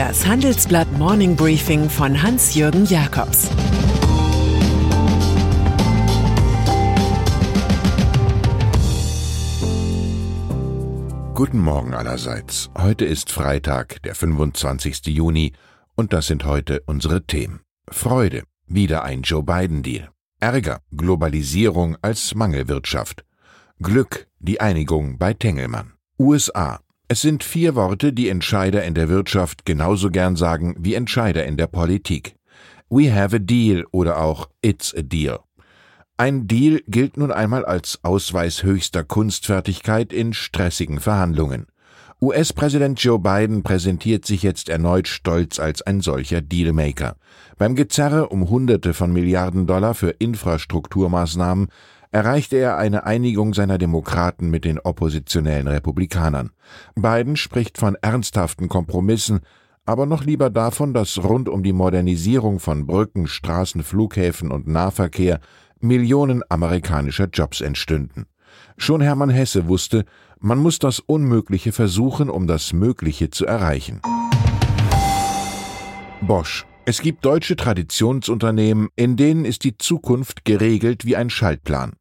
Das Handelsblatt Morning Briefing von Hans-Jürgen Jakobs Guten Morgen allerseits. Heute ist Freitag, der 25. Juni, und das sind heute unsere Themen. Freude, wieder ein Joe Biden-Deal. Ärger, Globalisierung als Mangelwirtschaft. Glück, die Einigung bei Tengelmann. USA. Es sind vier Worte, die Entscheider in der Wirtschaft genauso gern sagen wie Entscheider in der Politik. We have a deal oder auch It's a deal. Ein Deal gilt nun einmal als Ausweis höchster Kunstfertigkeit in stressigen Verhandlungen. US-Präsident Joe Biden präsentiert sich jetzt erneut stolz als ein solcher Dealmaker. Beim Gezerre um Hunderte von Milliarden Dollar für Infrastrukturmaßnahmen erreichte er eine Einigung seiner Demokraten mit den oppositionellen Republikanern. Biden spricht von ernsthaften Kompromissen, aber noch lieber davon, dass rund um die Modernisierung von Brücken, Straßen, Flughäfen und Nahverkehr Millionen amerikanischer Jobs entstünden. Schon Hermann Hesse wusste, man muss das Unmögliche versuchen, um das Mögliche zu erreichen. Bosch. Es gibt deutsche Traditionsunternehmen, in denen ist die Zukunft geregelt wie ein Schaltplan.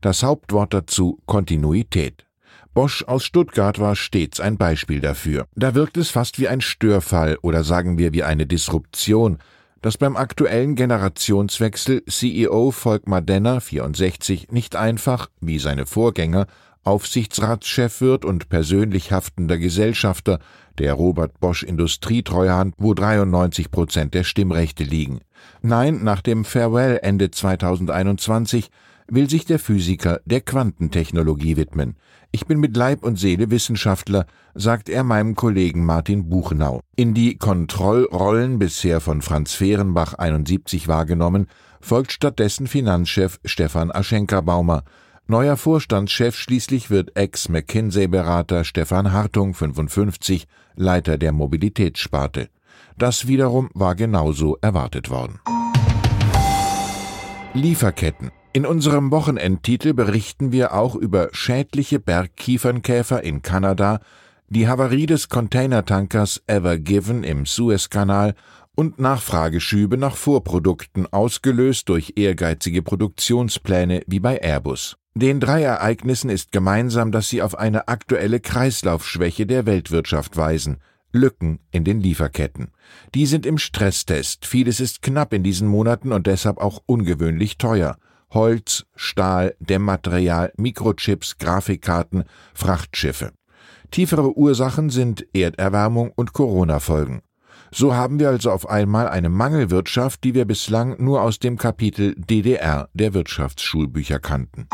Das Hauptwort dazu Kontinuität. Bosch aus Stuttgart war stets ein Beispiel dafür. Da wirkt es fast wie ein Störfall oder sagen wir wie eine Disruption, dass beim aktuellen Generationswechsel CEO Volkmar Denner 64 nicht einfach, wie seine Vorgänger, Aufsichtsratschef wird und persönlich haftender Gesellschafter der Robert Bosch Industrietreuhand, wo 93 Prozent der Stimmrechte liegen. Nein, nach dem Farewell Ende 2021 will sich der Physiker der Quantentechnologie widmen. Ich bin mit Leib und Seele Wissenschaftler, sagt er meinem Kollegen Martin Buchenau. In die Kontrollrollen bisher von Franz Fehrenbach 71 wahrgenommen, folgt stattdessen Finanzchef Stefan Aschenka-Baumer. Neuer Vorstandschef schließlich wird Ex-McKinsey-Berater Stefan Hartung 55, Leiter der Mobilitätssparte. Das wiederum war genauso erwartet worden. Lieferketten. In unserem Wochenendtitel berichten wir auch über schädliche Bergkiefernkäfer in Kanada, die Havarie des Containertankers Ever Given im Suezkanal und Nachfrageschübe nach Vorprodukten ausgelöst durch ehrgeizige Produktionspläne wie bei Airbus. Den drei Ereignissen ist gemeinsam, dass sie auf eine aktuelle Kreislaufschwäche der Weltwirtschaft weisen, Lücken in den Lieferketten. Die sind im Stresstest, vieles ist knapp in diesen Monaten und deshalb auch ungewöhnlich teuer. Holz, Stahl, Dämmmaterial, Mikrochips, Grafikkarten, Frachtschiffe. Tiefere Ursachen sind Erderwärmung und Corona-Folgen. So haben wir also auf einmal eine Mangelwirtschaft, die wir bislang nur aus dem Kapitel DDR der Wirtschaftsschulbücher kannten.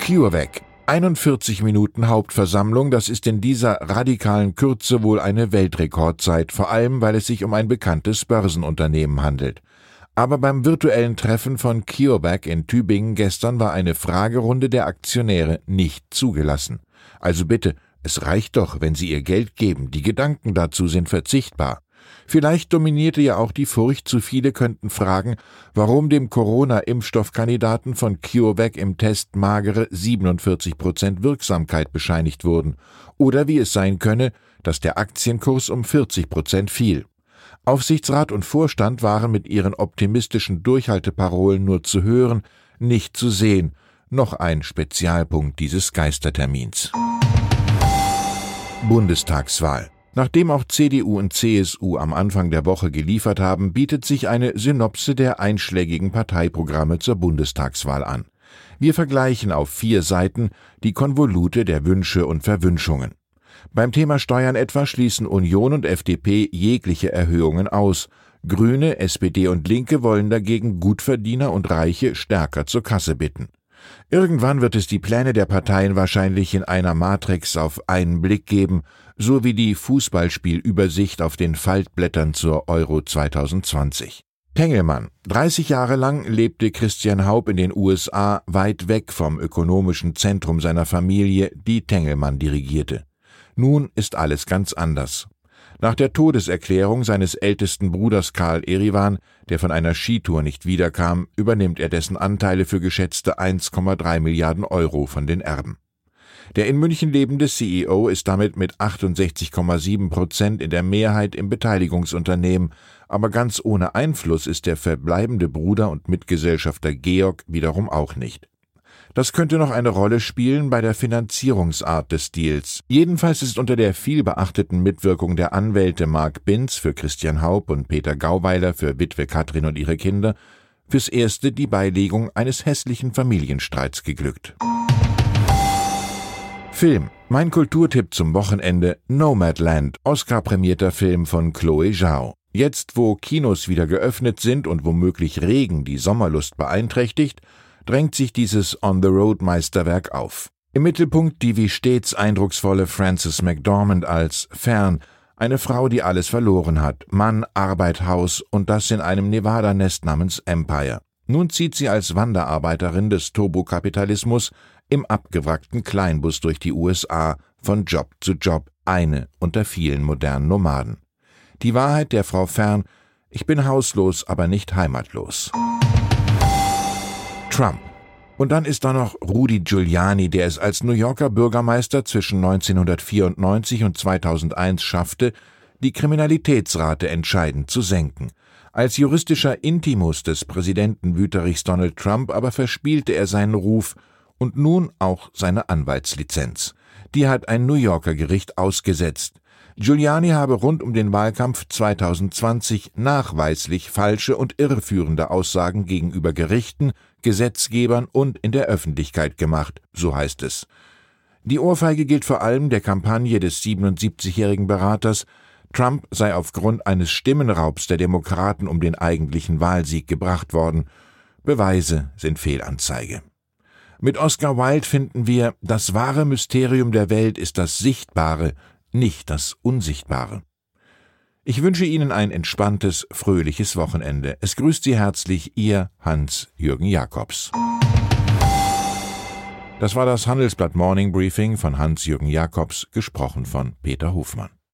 CureVac 41 Minuten Hauptversammlung, das ist in dieser radikalen Kürze wohl eine Weltrekordzeit, vor allem weil es sich um ein bekanntes Börsenunternehmen handelt. Aber beim virtuellen Treffen von CureVac in Tübingen gestern war eine Fragerunde der Aktionäre nicht zugelassen. Also bitte, es reicht doch, wenn Sie Ihr Geld geben, die Gedanken dazu sind verzichtbar. Vielleicht dominierte ja auch die Furcht, zu viele könnten fragen, warum dem Corona-Impfstoffkandidaten von CureVac im Test magere 47 Prozent Wirksamkeit bescheinigt wurden, oder wie es sein könne, dass der Aktienkurs um 40 Prozent fiel. Aufsichtsrat und Vorstand waren mit ihren optimistischen Durchhalteparolen nur zu hören, nicht zu sehen, noch ein Spezialpunkt dieses Geistertermins. Bundestagswahl. Nachdem auch CDU und CSU am Anfang der Woche geliefert haben, bietet sich eine Synopse der einschlägigen Parteiprogramme zur Bundestagswahl an. Wir vergleichen auf vier Seiten die Konvolute der Wünsche und Verwünschungen. Beim Thema Steuern etwa schließen Union und FDP jegliche Erhöhungen aus. Grüne, SPD und Linke wollen dagegen Gutverdiener und Reiche stärker zur Kasse bitten. Irgendwann wird es die Pläne der Parteien wahrscheinlich in einer Matrix auf einen Blick geben, so wie die Fußballspielübersicht auf den Faltblättern zur Euro 2020. Tengelmann. 30 Jahre lang lebte Christian Haub in den USA weit weg vom ökonomischen Zentrum seiner Familie, die Tengelmann dirigierte. Nun ist alles ganz anders. Nach der Todeserklärung seines ältesten Bruders Karl Erivan, der von einer Skitour nicht wiederkam, übernimmt er dessen Anteile für geschätzte 1,3 Milliarden Euro von den Erben. Der in München lebende CEO ist damit mit 68,7 Prozent in der Mehrheit im Beteiligungsunternehmen, aber ganz ohne Einfluss ist der verbleibende Bruder und Mitgesellschafter Georg wiederum auch nicht. Das könnte noch eine Rolle spielen bei der Finanzierungsart des Deals. Jedenfalls ist unter der vielbeachteten Mitwirkung der Anwälte Mark Binz für Christian Haub und Peter Gauweiler für Witwe Katrin und ihre Kinder fürs erste die Beilegung eines hässlichen Familienstreits geglückt. Film. Mein Kulturtipp zum Wochenende Nomadland, Oscar-prämierter Film von Chloe Zhao. Jetzt, wo Kinos wieder geöffnet sind und womöglich Regen die Sommerlust beeinträchtigt, drängt sich dieses On-the-Road-Meisterwerk auf. Im Mittelpunkt die wie stets eindrucksvolle Frances McDormand als Fern, eine Frau, die alles verloren hat, Mann, Arbeit, Haus und das in einem Nevada-Nest namens Empire. Nun zieht sie als Wanderarbeiterin des Turbokapitalismus im abgewrackten Kleinbus durch die USA von Job zu Job, eine unter vielen modernen Nomaden. Die Wahrheit der Frau Fern, ich bin hauslos, aber nicht heimatlos. Trump. Und dann ist da noch Rudy Giuliani, der es als New Yorker Bürgermeister zwischen 1994 und 2001 schaffte, die Kriminalitätsrate entscheidend zu senken. Als juristischer Intimus des Präsidenten Wüterichs Donald Trump aber verspielte er seinen Ruf und nun auch seine Anwaltslizenz. Die hat ein New Yorker Gericht ausgesetzt. Giuliani habe rund um den Wahlkampf 2020 nachweislich falsche und irreführende Aussagen gegenüber Gerichten, Gesetzgebern und in der Öffentlichkeit gemacht, so heißt es. Die Ohrfeige gilt vor allem der Kampagne des 77-jährigen Beraters, Trump sei aufgrund eines Stimmenraubs der Demokraten um den eigentlichen Wahlsieg gebracht worden. Beweise sind Fehlanzeige. Mit Oscar Wilde finden wir, das wahre Mysterium der Welt ist das Sichtbare, nicht das Unsichtbare. Ich wünsche Ihnen ein entspanntes, fröhliches Wochenende. Es grüßt Sie herzlich Ihr Hans-Jürgen Jakobs. Das war das Handelsblatt Morning Briefing von Hans-Jürgen Jakobs, gesprochen von Peter Hofmann.